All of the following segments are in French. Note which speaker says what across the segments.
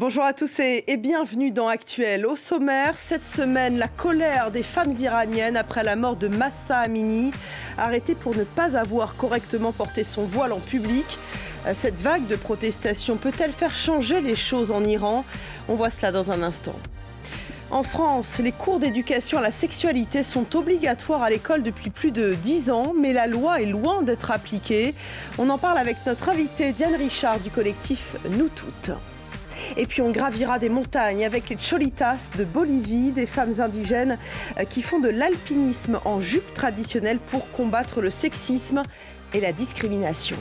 Speaker 1: Bonjour à tous et, bienvenue dans Actuel. Au sommaire, cette semaine, la colère des femmes iraniennes après la mort de Massa Amini, arrêtée pour ne pas avoir correctement porté son voile en public. Euh, cette vague de protestation peut-elle faire changer les choses en Iran? On voit cela dans un instant. En France, les cours d'éducation à la sexualité sont obligatoires à l'école depuis plus de 10 ans, mais la loi est loin d'être appliquée. On en parle avec notre invitée Diane Richard du collectif Nous Toutes. Et puis on gravira des montagnes avec les Cholitas de Bolivie, des femmes indigènes euh, qui font de l'alpinisme en jupe traditionnelle pour combattre le sexisme et la discrimination.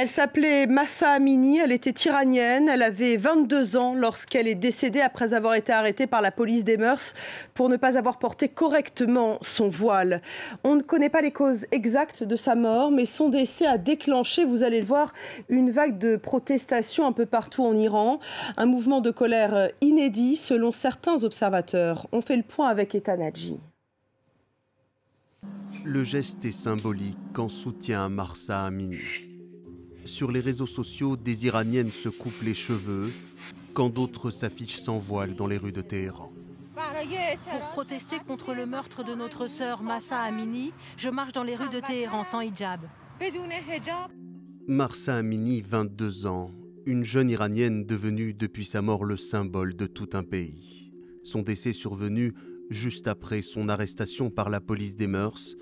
Speaker 1: Elle s'appelait Massa Amini, elle était iranienne, elle avait 22 ans lorsqu'elle est décédée après avoir été arrêtée par la police des mœurs pour ne pas avoir porté correctement son voile. On ne connaît pas les causes exactes de sa mort, mais son décès a déclenché, vous allez le voir, une vague de protestations un peu partout en Iran, un mouvement de colère inédit selon certains observateurs. On fait le point avec Etanadji.
Speaker 2: Le geste est symbolique en soutien à Marsa Amini. Sur les réseaux sociaux, des Iraniennes se coupent les cheveux, quand d'autres s'affichent sans voile dans les rues de Téhéran.
Speaker 3: Pour protester contre le meurtre de notre sœur Massa Amini, je marche dans les rues de Téhéran sans hijab.
Speaker 2: Marsa Amini, 22 ans, une jeune iranienne devenue depuis sa mort le symbole de tout un pays. Son décès survenu juste après son arrestation par la police des mœurs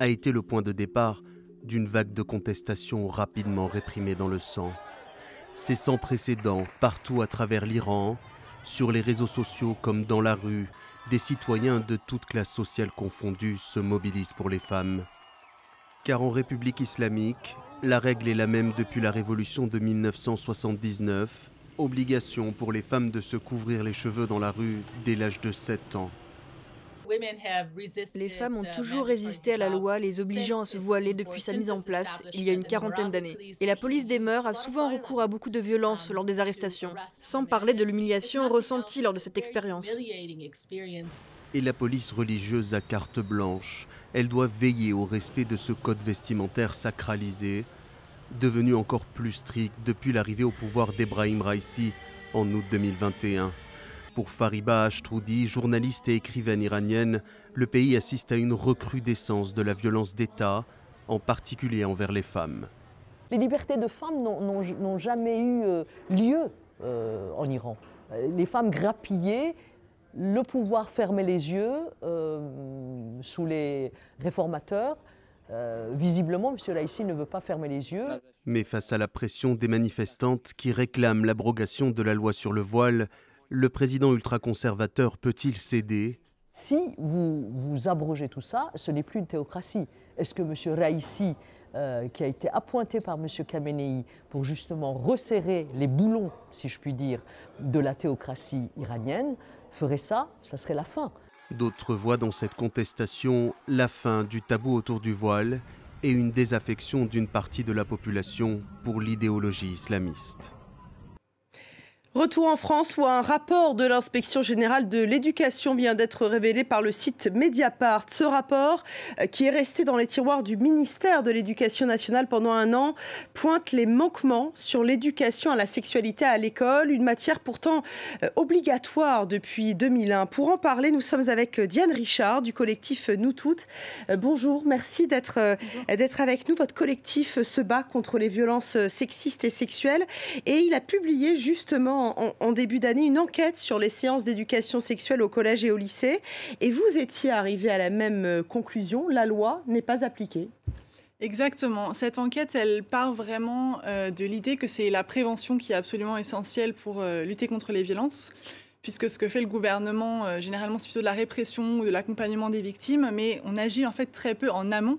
Speaker 2: a été le point de départ d'une vague de contestation rapidement réprimée dans le sang. C'est sans précédent partout à travers l'Iran, sur les réseaux sociaux comme dans la rue, des citoyens de toutes classes sociales confondues se mobilisent pour les femmes. Car en République islamique, la règle est la même depuis la révolution de 1979, obligation pour les femmes de se couvrir les cheveux dans la rue dès l'âge de 7 ans.
Speaker 4: Les femmes ont toujours résisté à la loi les obligeant à se voiler depuis sa mise en place il y a une quarantaine d'années. Et la police des mœurs a souvent recours à beaucoup de violence lors des arrestations, sans parler de l'humiliation ressentie lors de cette expérience.
Speaker 2: Et la police religieuse à carte blanche, elle doit veiller au respect de ce code vestimentaire sacralisé, devenu encore plus strict depuis l'arrivée au pouvoir d'Ebrahim Raisi en août 2021. Pour Fariba Ashtroudi, journaliste et écrivaine iranienne, le pays assiste à une recrudescence de la violence d'État, en particulier envers les femmes.
Speaker 5: Les libertés de femmes n'ont jamais eu euh, lieu euh, en Iran. Euh, les femmes grappillaient, le pouvoir fermait les yeux sous les réformateurs. visiblement, M. Laïci ne veut pas fermer les yeux.
Speaker 2: Mais face à la pression des manifestantes qui réclament l'abrogation de la loi sur le voile, le président ultra-conservateur peut-il céder
Speaker 5: Si vous, vous abrogez tout ça, ce n'est plus une théocratie. Est-ce que M. Raisi, euh, qui a été appointé par M. Khamenei pour justement resserrer les boulons, si je puis dire, de la théocratie iranienne, ferait ça Ça serait la fin.
Speaker 2: D'autres voient dans cette contestation la fin du tabou autour du voile et une désaffection d'une partie de la population pour l'idéologie islamiste.
Speaker 1: Retour en France où un rapport de l'inspection générale de l'éducation vient d'être révélé par le site Mediapart. Ce rapport, euh, qui est resté dans les tiroirs du ministère de l'Éducation nationale pendant un an, pointe les manquements sur l'éducation à la sexualité à l'école, une matière pourtant euh, obligatoire depuis 2001. Pour en parler, nous sommes avec Diane Richard du collectif Nous Toutes. Euh, bonjour, merci d'être d'être avec nous. Votre collectif se bat contre les violences sexistes et sexuelles et il a publié justement en, début d'année une enquête sur les séances d'éducation sexuelle au collège et au lycée. Et vous étiez arrivé à la même euh, conclusion, la loi n'est pas appliquée.
Speaker 6: Exactement. Cette enquête, elle part vraiment euh, de l'idée que c'est la prévention qui est absolument essentielle pour euh, lutter contre les violences puisque ce que fait le gouvernement, généralement, c'est plutôt de la répression ou de l'accompagnement des victimes, mais on agit en fait très peu en amont.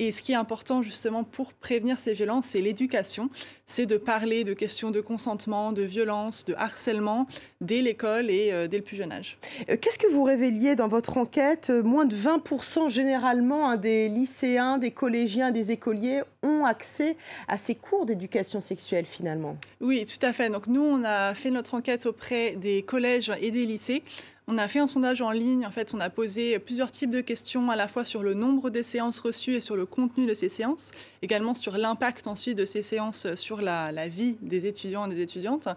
Speaker 6: Et ce qui est important justement pour prévenir ces violences, c'est l'éducation. C'est de parler de questions de consentement, de violence, de harcèlement dès l'école et euh, dès le plus jeune âge.
Speaker 1: Euh, qu'est-ce que vous révéliez dans votre enquête euh, Moins de 20% généralement hein, des lycéens, des collégiens, des écoliers ont accès à ces cours d'éducation sexuelle finalement?
Speaker 6: Oui, tout à fait. Donc nous, on a fait notre enquête auprès des collèges et des lycées On a fait un sondage en ligne. En fait, on a posé plusieurs types de questions, à la fois sur le nombre de séances reçues et sur le contenu de ces séances, également sur l'impact ensuite de ces séances sur la, vie des étudiants et des étudiantes.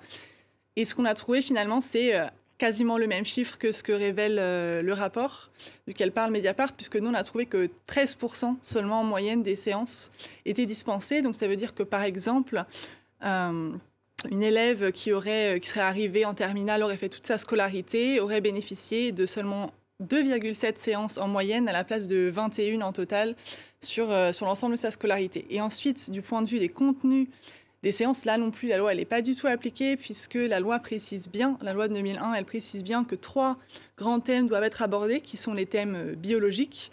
Speaker 6: Et ce qu'on a trouvé finalement, c'est euh, quasiment le même chiffre que ce que révèle euh, le rapport duquel parle Mediapart, puisque nous, on a trouvé que 13% seulement en moyenne des séances étaient dispensées. Donc ça veut dire que, par exemple, euh, une élève qui, aurait, qui serait arrivée en terminale, aurait fait toute sa scolarité, aurait bénéficié de seulement 2,7 séances en moyenne à la place de 21 en total sur, euh, sur l'ensemble de sa scolarité. Et ensuite, du point de vue des contenus des séances, là non plus, la loi, n'est pas du tout appliquée puisque la loi précise bien, la loi de 2001, elle précise bien que trois grands thèmes doivent être abordés, qui sont les thèmes euh, biologiques,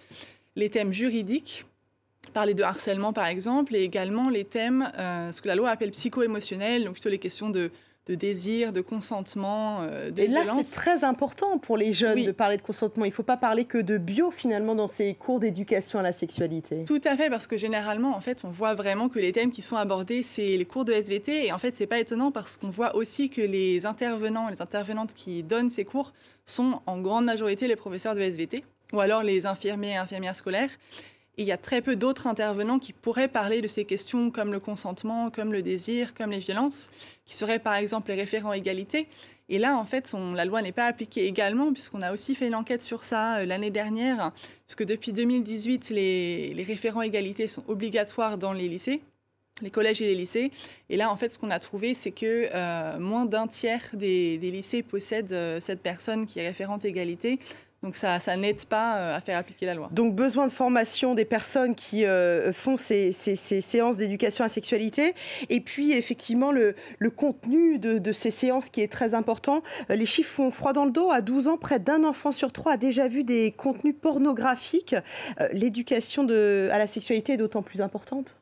Speaker 6: les thèmes juridiques parler de harcèlement par exemple, et également les thèmes, euh, ce que la loi appelle psycho-émotionnels, donc plutôt les questions de, désir, de consentement, euh, de
Speaker 1: Et là, c'est très important pour les jeunes de parler de consentement. Il ne faut pas parler que de bio finalement dans ces cours d'éducation à la sexualité.
Speaker 6: Tout à fait, parce que généralement, en fait, on voit vraiment que les thèmes qui sont abordés, c'est les cours de SVT. Et en fait, c'est pas étonnant parce qu'on voit aussi que les intervenants, les intervenantes qui donnent ces cours sont en grande majorité les professeurs de SVT ou alors les infirmiers et infirmières scolaires il y a très peu d'autres intervenants qui pourraient parler de ces questions comme le consentement, comme le désir, comme les violences, qui seraient par exemple les référents égalité. Et là, en fait, la loi n'est pas appliquée également, puisqu'on a aussi fait une enquête sur ça euh, l'année dernière, puisque depuis 2018, les, référents égalité sont obligatoires dans les lycées les collèges et les lycées. Et là, en fait, ce qu'on a trouvé, c'est que euh, moins d'un tiers des, lycées possèdent euh, cette personne qui est référente égalité. Donc ça, n'aide pas euh, à faire appliquer la loi.
Speaker 1: Donc besoin de formation des personnes qui euh, font ces, séances d'éducation à la sexualité. Et puis effectivement le, contenu de, ces séances qui est très important. Euh, les chiffres font froid dans le dos. À 12 ans, près d'un enfant sur trois a déjà vu des contenus pornographiques. L'éducation à la sexualité est d'autant plus importante.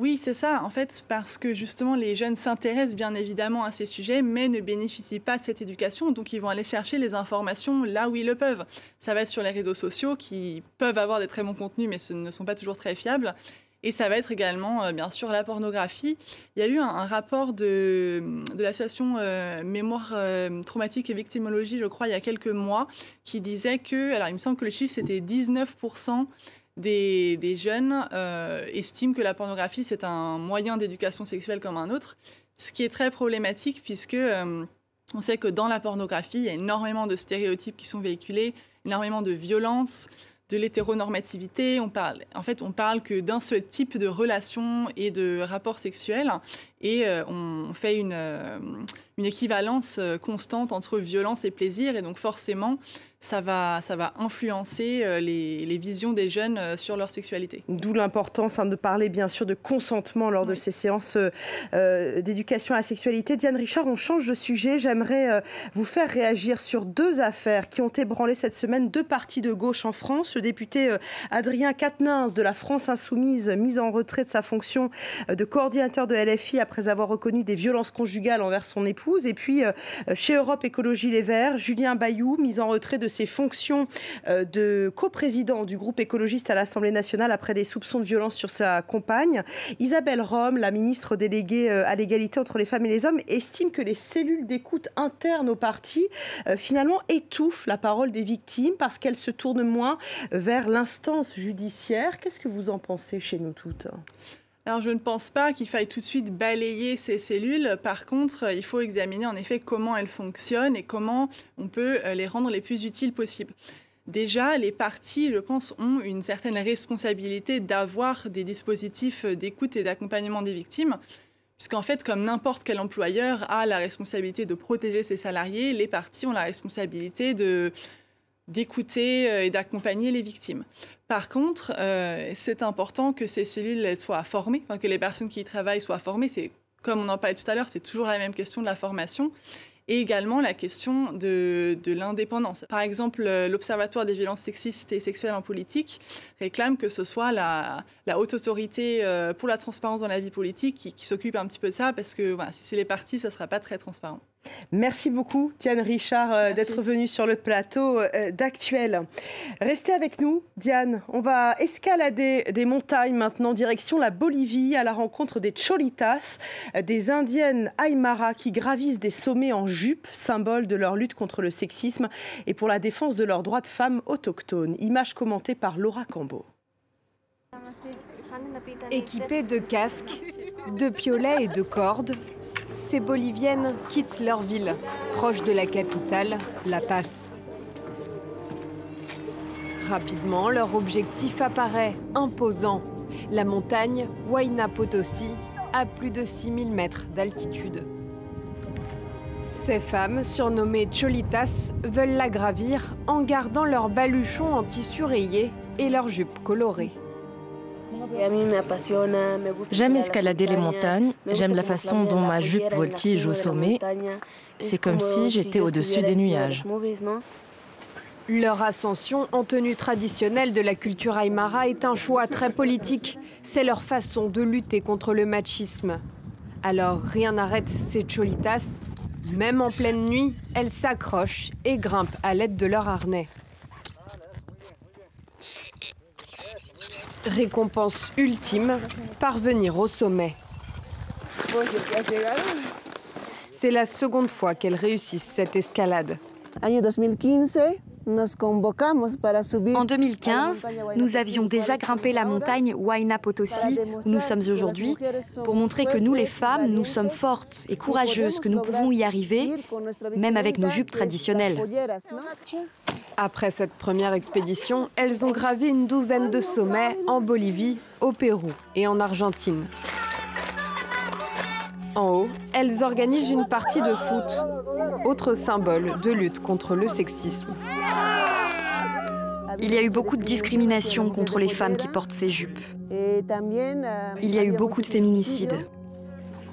Speaker 6: Oui, c'est ça, en fait, parce que justement, les jeunes s'intéressent bien évidemment à ces sujets, mais ne bénéficient pas de cette éducation, donc ils vont aller chercher les informations là où ils le peuvent. Ça va être sur les réseaux sociaux, qui peuvent avoir des très bons contenus, mais ce ne sont pas toujours très fiables. Et ça va être également, euh, bien sûr, la pornographie. Il y a eu un, rapport de, l'association euh, Mémoire euh, traumatique et victimologie, je crois, il y a quelques mois, qui disait que, alors il me semble que le chiffre c'était 19% des, jeunes euh, estiment que la pornographie, c'est un moyen d'éducation sexuelle comme un autre, ce qui est très problématique puisque euh, on sait que dans la pornographie, il y a énormément de stéréotypes qui sont véhiculés, énormément de violence, de l'hétéronormativité. On parle, en fait, on parle que d'un seul type de relation et de rapport sexuel, et euh, on fait une, une équivalence constante entre violence et plaisir, et donc forcément, ça va, ça va influencer euh, les, visions des jeunes euh, sur leur sexualité.
Speaker 1: D'où l'importance hein, de parler bien sûr de consentement lors de ces séances euh, d'éducation à la sexualité. Diane Richard, on change de sujet. J'aimerais vous faire réagir sur deux affaires qui ont ébranlé cette semaine deux partis de gauche en France. Le député Adrien Quatennens de la France Insoumise, mis en retrait de sa fonction de coordinateur de LFI après avoir reconnu des violences conjugales envers son épouse. Et puis chez Europe Écologie Les Verts, Julien Bayou, mis en retrait de ses fonctions euh, de coprésident du groupe écologiste à l'Assemblée nationale après des soupçons de violence sur sa compagne. Isabelle Rome, la ministre déléguée euh, à l'égalité entre les femmes et les hommes, estime que les cellules d'écoute internes au parti euh, finalement étouffent la parole des victimes parce qu'elles se tournent moins vers l'instance judiciaire. Qu'est-ce que vous en pensez chez nous toutes?
Speaker 6: Alors, je ne pense pas qu'il faille tout de suite balayer ces cellules. Par contre, il faut examiner en effet comment elles fonctionnent et comment on peut euh, les rendre les plus utiles possibles. Déjà, les partis, je pense, ont une certaine responsabilité d'avoir des dispositifs d'écoute et d'accompagnement des victimes. Puisqu'en fait, comme n'importe quel employeur a la responsabilité de protéger ses salariés, les partis ont la responsabilité d'écouter euh, et d'accompagner les victimes. Par contre, euh, c'est important que ces cellules soient formées, que les personnes qui y travaillent soient formées. C'est comme on en parlait tout à l'heure, c'est toujours la même question de la formation et également la question de, l'indépendance. Par exemple, l'Observatoire des violences sexistes et sexuelles en politique réclame que ce soit la, haute autorité euh, pour la transparence dans la vie politique qui, s'occupe un petit peu de ça, parce que si c'est les partis, ça ne sera pas très transparent.
Speaker 1: Merci beaucoup, Diane Richard, euh, d'être venue sur le plateau euh, d'Actuel. Restez avec nous, Diane. On va escalader des montagnes maintenant, direction la Bolivie, à la rencontre des Cholitas, euh, des indiennes Aymara qui gravissent des sommets en jupe, symbole de leur lutte contre le sexisme et pour la défense de leurs droits de femmes autochtones. Image commentée par Laura Cambo.
Speaker 7: Équipées de casques, de piolets et de cordes, ces Boliviennes quittent leur ville, proche de la capitale, La Paz. Rapidement, leur objectif apparaît imposant. La montagne Huayna Potosi, à plus de 6000 mètres d'altitude. Ces femmes, surnommées Cholitas, veulent la gravir en gardant leurs baluchons en tissu rayé et leurs jupes colorées.
Speaker 8: J'aime escalader les montagnes, j'aime la façon dont ma jupe voltige au sommet. C'est comme si j'étais au-dessus des nuages.
Speaker 7: Leur ascension en tenue traditionnelle de la culture aymara est un choix très politique. C'est leur façon de lutter contre le machisme. Alors rien n'arrête ces cholitas. Même en pleine nuit, elles s'accrochent et grimpent à l'aide de leur harnais. Récompense ultime, parvenir au sommet. C'est la seconde fois qu'elles réussissent cette escalade.
Speaker 9: En 2015, nous avions déjà grimpé la montagne Huayna Potosi, où nous sommes aujourd'hui, pour montrer que nous, les femmes, nous sommes fortes et courageuses, que nous pouvons y arriver, même avec nos jupes traditionnelles.
Speaker 7: Après cette première expédition, elles ont gravi une douzaine de sommets en Bolivie, au Pérou et en Argentine. En haut, elles organisent une partie de foot, autre symbole de lutte contre le sexisme.
Speaker 9: Il y a eu beaucoup de discrimination contre les femmes qui portent ces jupes. Il y a eu beaucoup de féminicides.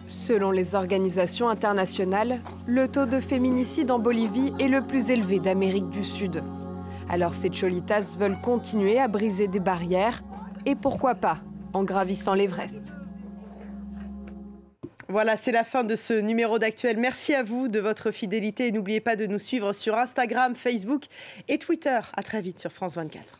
Speaker 7: Selon les organisations internationales, le taux de féminicide en Bolivie est le plus élevé d'Amérique du Sud. Alors ces cholitas veulent continuer à briser des barrières et pourquoi pas en gravissant l'Everest.
Speaker 1: Voilà, c'est la fin de ce numéro d'actuel. Merci à vous de votre fidélité et n'oubliez pas de nous suivre sur Instagram, Facebook et Twitter. À très vite sur France 24.